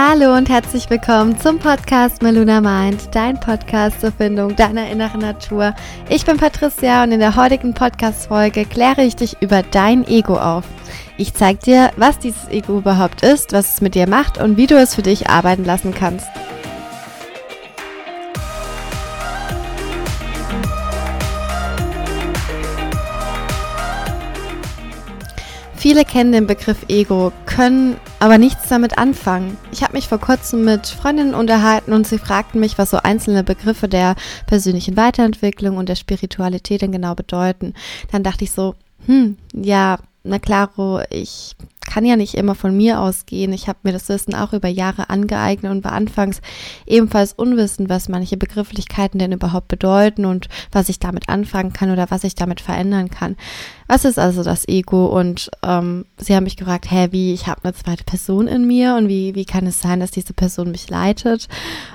Hallo und herzlich willkommen zum Podcast Meluna Mind, dein Podcast zur Findung deiner inneren Natur. Ich bin Patricia und in der heutigen Podcast-Folge kläre ich dich über dein Ego auf. Ich zeige dir, was dieses Ego überhaupt ist, was es mit dir macht und wie du es für dich arbeiten lassen kannst. Viele kennen den Begriff Ego, können aber nichts damit anfangen. Ich habe mich vor kurzem mit Freundinnen unterhalten und sie fragten mich, was so einzelne Begriffe der persönlichen Weiterentwicklung und der Spiritualität denn genau bedeuten. Dann dachte ich so, hm, ja, na klaro, ich kann ja nicht immer von mir ausgehen. Ich habe mir das Wissen auch über Jahre angeeignet und war anfangs ebenfalls unwissend, was manche Begrifflichkeiten denn überhaupt bedeuten und was ich damit anfangen kann oder was ich damit verändern kann. Was ist also das Ego? Und ähm, sie haben mich gefragt, hä, wie, ich habe eine zweite Person in mir und wie, wie kann es sein, dass diese Person mich leitet?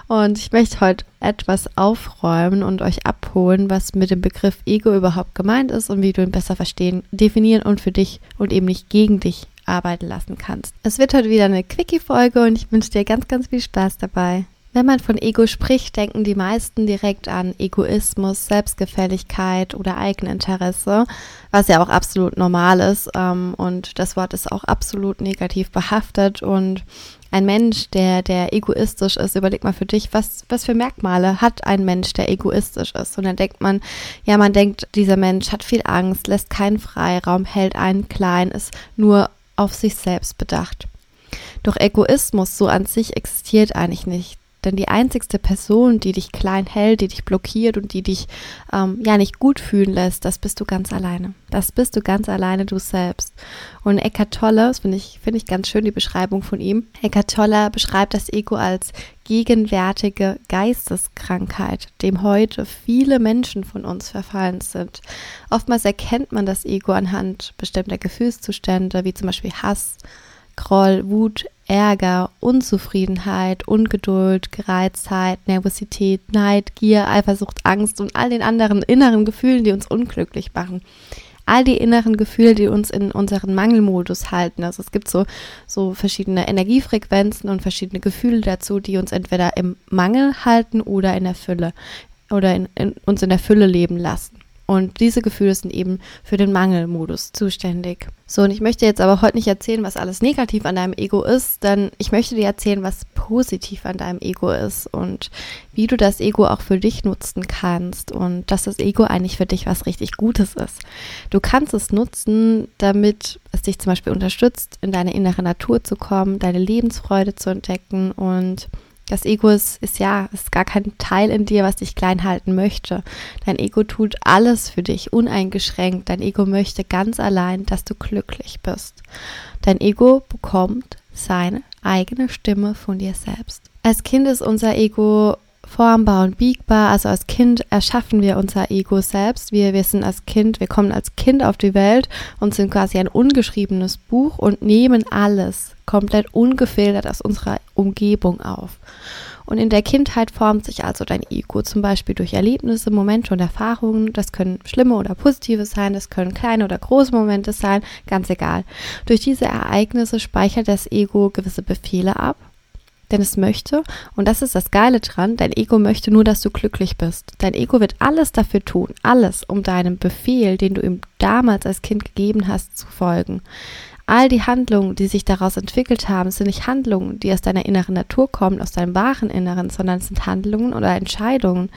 Und ich möchte heute etwas aufräumen und euch abholen, was mit dem Begriff Ego überhaupt gemeint ist und wie du ihn besser verstehen, definieren und für dich und eben nicht gegen dich arbeiten lassen kannst. Es wird heute wieder eine Quickie-Folge und ich wünsche dir ganz, ganz viel Spaß dabei. Wenn man von Ego spricht, denken die meisten direkt an Egoismus, Selbstgefälligkeit oder Eigeninteresse, was ja auch absolut normal ist. Ähm, und das Wort ist auch absolut negativ behaftet. Und ein Mensch, der, der egoistisch ist, überleg mal für dich, was, was für Merkmale hat ein Mensch, der egoistisch ist? Und dann denkt man, ja, man denkt, dieser Mensch hat viel Angst, lässt keinen Freiraum, hält einen klein, ist nur auf sich selbst bedacht. Doch Egoismus so an sich existiert eigentlich nicht. Denn die einzigste Person, die dich klein hält, die dich blockiert und die dich ähm, ja nicht gut fühlen lässt, das bist du ganz alleine. Das bist du ganz alleine du selbst. Und Eckhart Tolle, das finde ich, finde ich ganz schön, die Beschreibung von ihm. Eckhart Tolle beschreibt das Ego als gegenwärtige Geisteskrankheit, dem heute viele Menschen von uns verfallen sind. Oftmals erkennt man das Ego anhand bestimmter Gefühlszustände, wie zum Beispiel Hass, Groll, Wut, Ärger, Unzufriedenheit, Ungeduld, Gereiztheit, Nervosität, Neid, Gier, Eifersucht, Angst und all den anderen inneren Gefühlen, die uns unglücklich machen. All die inneren Gefühle, die uns in unseren Mangelmodus halten. Also es gibt so, so verschiedene Energiefrequenzen und verschiedene Gefühle dazu, die uns entweder im Mangel halten oder in der Fülle oder in, in, uns in der Fülle leben lassen. Und diese Gefühle sind eben für den Mangelmodus zuständig. So, und ich möchte jetzt aber heute nicht erzählen, was alles negativ an deinem Ego ist, denn ich möchte dir erzählen, was positiv an deinem Ego ist und wie du das Ego auch für dich nutzen kannst und dass das Ego eigentlich für dich was richtig Gutes ist. Du kannst es nutzen, damit es dich zum Beispiel unterstützt, in deine innere Natur zu kommen, deine Lebensfreude zu entdecken und das Ego ist, ist ja, ist gar kein Teil in dir, was dich klein halten möchte. Dein Ego tut alles für dich, uneingeschränkt. Dein Ego möchte ganz allein, dass du glücklich bist. Dein Ego bekommt seine eigene Stimme von dir selbst. Als Kind ist unser Ego formbar und biegbar. Also als Kind erschaffen wir unser Ego selbst. Wir, wir sind als Kind, wir kommen als Kind auf die Welt und sind quasi ein ungeschriebenes Buch und nehmen alles komplett ungefiltert aus unserer Umgebung auf. Und in der Kindheit formt sich also dein Ego zum Beispiel durch Erlebnisse, Momente und Erfahrungen. Das können schlimme oder positive sein, das können kleine oder große Momente sein, ganz egal. Durch diese Ereignisse speichert das Ego gewisse Befehle ab denn es möchte, und das ist das Geile dran, dein Ego möchte nur, dass du glücklich bist. Dein Ego wird alles dafür tun, alles, um deinem Befehl, den du ihm damals als Kind gegeben hast, zu folgen. All die Handlungen, die sich daraus entwickelt haben, sind nicht Handlungen, die aus deiner inneren Natur kommen, aus deinem wahren Inneren, sondern es sind Handlungen oder Entscheidungen,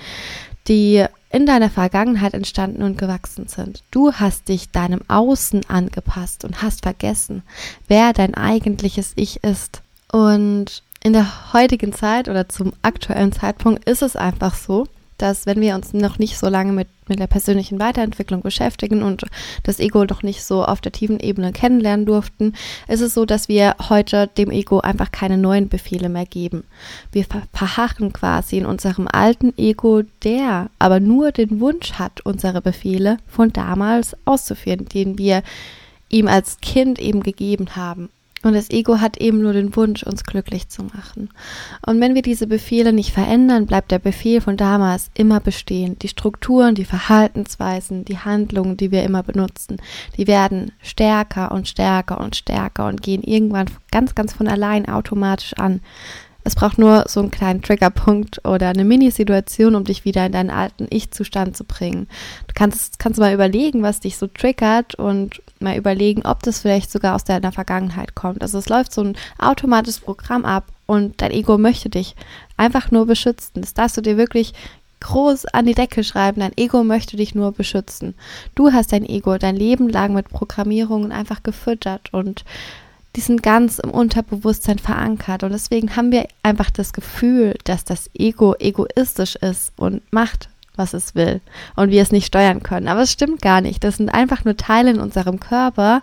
die in deiner Vergangenheit entstanden und gewachsen sind. Du hast dich deinem Außen angepasst und hast vergessen, wer dein eigentliches Ich ist. Und in der heutigen Zeit oder zum aktuellen Zeitpunkt ist es einfach so, dass wenn wir uns noch nicht so lange mit, mit der persönlichen Weiterentwicklung beschäftigen und das Ego noch nicht so auf der tiefen Ebene kennenlernen durften, ist es so, dass wir heute dem Ego einfach keine neuen Befehle mehr geben. Wir verharren quasi in unserem alten Ego, der aber nur den Wunsch hat, unsere Befehle von damals auszuführen, den wir ihm als Kind eben gegeben haben. Und das Ego hat eben nur den Wunsch, uns glücklich zu machen. Und wenn wir diese Befehle nicht verändern, bleibt der Befehl von damals immer bestehen. Die Strukturen, die Verhaltensweisen, die Handlungen, die wir immer benutzen, die werden stärker und stärker und stärker und gehen irgendwann ganz, ganz von allein automatisch an. Es braucht nur so einen kleinen Triggerpunkt oder eine Mini-Situation, um dich wieder in deinen alten Ich-Zustand zu bringen. Du kannst, kannst mal überlegen, was dich so triggert und mal überlegen, ob das vielleicht sogar aus deiner Vergangenheit kommt. Also es läuft so ein automatisches Programm ab und dein Ego möchte dich einfach nur beschützen. Das darfst du dir wirklich groß an die Decke schreiben. Dein Ego möchte dich nur beschützen. Du hast dein Ego dein Leben lang mit Programmierungen einfach gefüttert und die sind ganz im Unterbewusstsein verankert. Und deswegen haben wir einfach das Gefühl, dass das Ego egoistisch ist und macht, was es will und wir es nicht steuern können. Aber es stimmt gar nicht. Das sind einfach nur Teile in unserem Körper,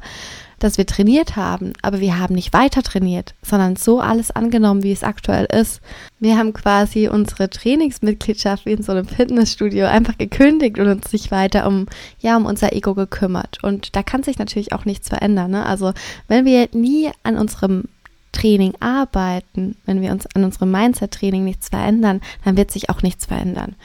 dass wir trainiert haben, aber wir haben nicht weiter trainiert, sondern so alles angenommen, wie es aktuell ist. Wir haben quasi unsere Trainingsmitgliedschaft wie in so einem Fitnessstudio einfach gekündigt und uns nicht weiter um, ja, um unser Ego gekümmert. Und da kann sich natürlich auch nichts verändern. Ne? Also wenn wir nie an unserem Training arbeiten, wenn wir uns an unserem Mindset-Training nichts verändern, dann wird sich auch nichts verändern.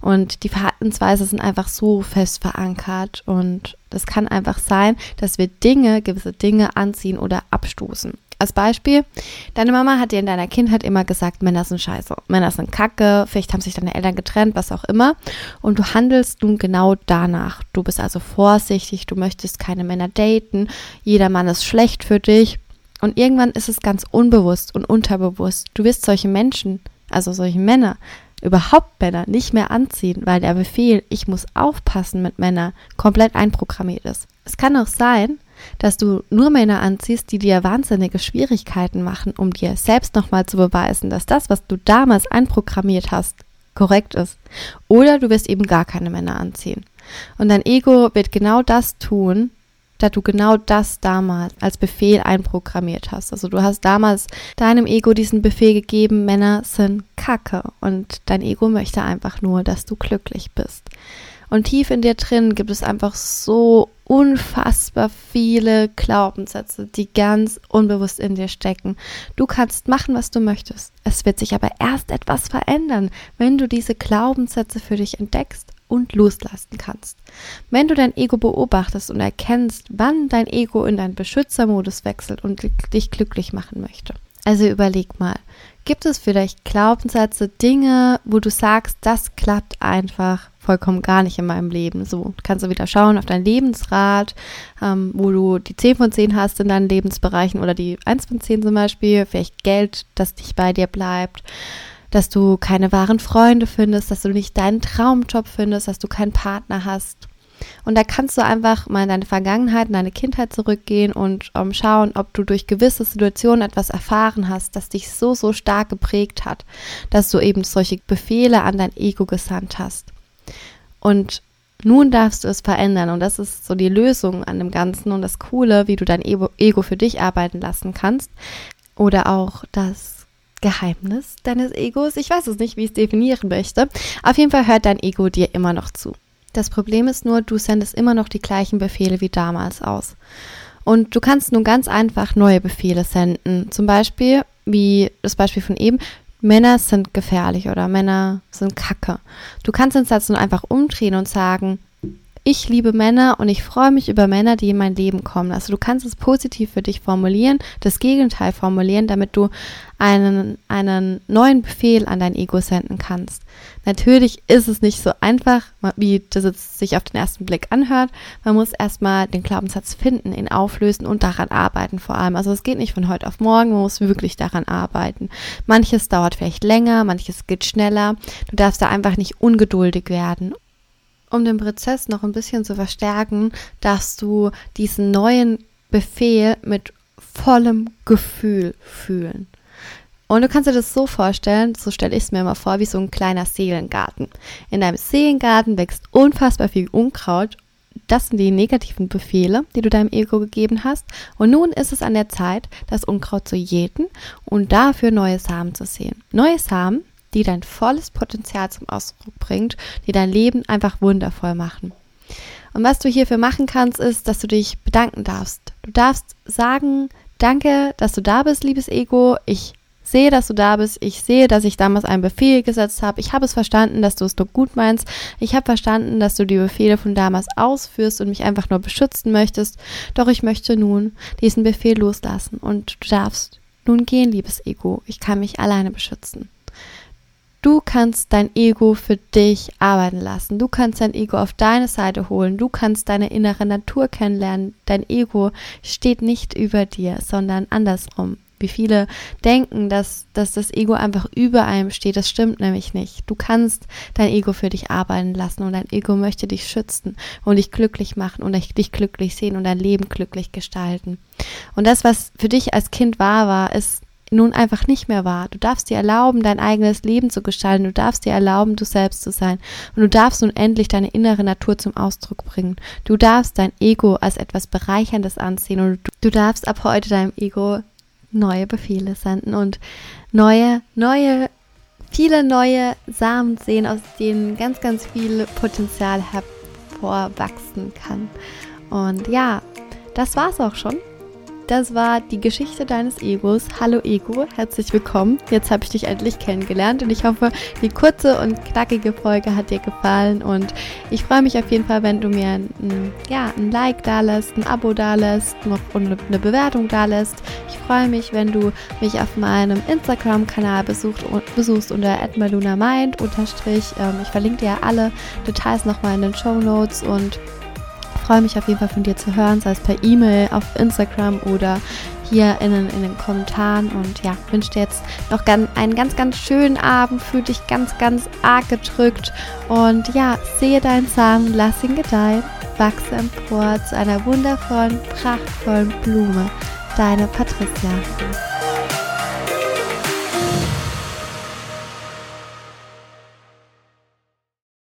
Und die Verhaltensweise sind einfach so fest verankert und das kann einfach sein, dass wir Dinge, gewisse Dinge anziehen oder abstoßen. Als Beispiel, deine Mama hat dir in deiner Kindheit immer gesagt, Männer sind scheiße, Männer sind kacke, vielleicht haben sich deine Eltern getrennt, was auch immer. Und du handelst nun genau danach. Du bist also vorsichtig, du möchtest keine Männer daten, jeder Mann ist schlecht für dich und irgendwann ist es ganz unbewusst und unterbewusst. Du wirst solche Menschen, also solche Männer, überhaupt Männer nicht mehr anziehen, weil der Befehl, ich muss aufpassen mit Männern, komplett einprogrammiert ist. Es kann auch sein, dass du nur Männer anziehst, die dir wahnsinnige Schwierigkeiten machen, um dir selbst nochmal zu beweisen, dass das, was du damals einprogrammiert hast, korrekt ist. Oder du wirst eben gar keine Männer anziehen. Und dein Ego wird genau das tun, da du genau das damals als Befehl einprogrammiert hast. Also du hast damals deinem Ego diesen Befehl gegeben, Männer sind Kacke und dein Ego möchte einfach nur, dass du glücklich bist. Und tief in dir drin gibt es einfach so unfassbar viele Glaubenssätze, die ganz unbewusst in dir stecken. Du kannst machen, was du möchtest. Es wird sich aber erst etwas verändern, wenn du diese Glaubenssätze für dich entdeckst und loslassen kannst. Wenn du dein Ego beobachtest und erkennst, wann dein Ego in deinen Beschützermodus wechselt und dich glücklich machen möchte. Also überleg mal, gibt es vielleicht Glaubenssätze, Dinge, wo du sagst, das klappt einfach vollkommen gar nicht in meinem Leben. So kannst du wieder schauen auf dein Lebensrad, ähm, wo du die 10 von 10 hast in deinen Lebensbereichen oder die 1 von 10 zum Beispiel, vielleicht Geld, das nicht bei dir bleibt dass du keine wahren Freunde findest, dass du nicht deinen Traumjob findest, dass du keinen Partner hast. Und da kannst du einfach mal in deine Vergangenheit, in deine Kindheit zurückgehen und um, ähm, schauen, ob du durch gewisse Situationen etwas erfahren hast, das dich so, so stark geprägt hat, dass du eben solche Befehle an dein Ego gesandt hast. Und nun darfst du es verändern. Und das ist so die Lösung an dem Ganzen und das Coole, wie du dein Ego für dich arbeiten lassen kannst. Oder auch das Geheimnis deines Egos. Ich weiß es nicht, wie ich es definieren möchte. Auf jeden Fall hört dein Ego dir immer noch zu. Das Problem ist nur, du sendest immer noch die gleichen Befehle wie damals aus. Und du kannst nun ganz einfach neue Befehle senden. Zum Beispiel, wie das Beispiel von eben, Männer sind gefährlich oder Männer sind kacke. Du kannst den Satz nun einfach umdrehen und sagen, ich liebe Männer und ich freue mich über Männer, die in mein Leben kommen. Also du kannst es positiv für dich formulieren, das Gegenteil formulieren, damit du einen, einen neuen Befehl an dein Ego senden kannst. Natürlich ist es nicht so einfach, wie das jetzt sich auf den ersten Blick anhört. Man muss erstmal den Glaubenssatz finden, ihn auflösen und daran arbeiten vor allem. Also es geht nicht von heute auf morgen, man muss wirklich daran arbeiten. Manches dauert vielleicht länger, manches geht schneller. Du darfst da einfach nicht ungeduldig werden um den Prozess noch ein bisschen zu verstärken, darfst du diesen neuen Befehl mit vollem Gefühl fühlen. Und du kannst dir das so vorstellen, so stelle ich es mir immer vor, wie so ein kleiner Seelengarten. In deinem Seelengarten wächst unfassbar viel Unkraut. Das sind die negativen Befehle, die du deinem Ego gegeben hast. Und nun ist es an der Zeit, das Unkraut zu jäten und dafür neue Samen zu sehen. Neue Samen, die dein volles Potenzial zum Ausdruck bringt, die dein Leben einfach wundervoll machen. Und was du hierfür machen kannst, ist, dass du dich bedanken darfst. Du darfst sagen, Danke, dass du da bist, liebes Ego. Ich sehe, dass du da bist. Ich sehe, dass ich damals einen Befehl gesetzt habe. Ich habe es verstanden, dass du es nur gut meinst. Ich habe verstanden, dass du die Befehle von damals ausführst und mich einfach nur beschützen möchtest. Doch ich möchte nun diesen Befehl loslassen und du darfst nun gehen, liebes Ego. Ich kann mich alleine beschützen. Du kannst dein Ego für dich arbeiten lassen. Du kannst dein Ego auf deine Seite holen. Du kannst deine innere Natur kennenlernen. Dein Ego steht nicht über dir, sondern andersrum. Wie viele denken, dass, dass das Ego einfach über einem steht. Das stimmt nämlich nicht. Du kannst dein Ego für dich arbeiten lassen und dein Ego möchte dich schützen und dich glücklich machen und dich glücklich sehen und dein Leben glücklich gestalten. Und das, was für dich als Kind wahr war, ist nun einfach nicht mehr wahr. Du darfst dir erlauben, dein eigenes Leben zu gestalten. Du darfst dir erlauben, du selbst zu sein. Und du darfst nun endlich deine innere Natur zum Ausdruck bringen. Du darfst dein Ego als etwas Bereicherndes ansehen und du, du darfst ab heute deinem Ego neue Befehle senden und neue, neue, viele neue Samen sehen, aus denen ganz, ganz viel Potenzial hervorwachsen kann. Und ja, das war's auch schon das war die Geschichte deines Egos. Hallo Ego, herzlich willkommen. Jetzt habe ich dich endlich kennengelernt und ich hoffe, die kurze und knackige Folge hat dir gefallen und ich freue mich auf jeden Fall, wenn du mir ein, ja, ein Like da lässt, ein Abo da lässt und eine Bewertung da lässt. Ich freue mich, wenn du mich auf meinem Instagram-Kanal besucht, besuchst unter @malunamind. Ähm, ich verlinke dir alle Details nochmal in den Show Notes und freue mich auf jeden Fall von dir zu hören, sei es per E-Mail, auf Instagram oder hier in, in den Kommentaren. Und ja, wünsche dir jetzt noch einen ganz, ganz schönen Abend. Fühl dich ganz, ganz arg gedrückt. Und ja, sehe deinen Samen, lass ihn gedeihen, wachse empor zu einer wundervollen, prachtvollen Blume. Deine Patricia.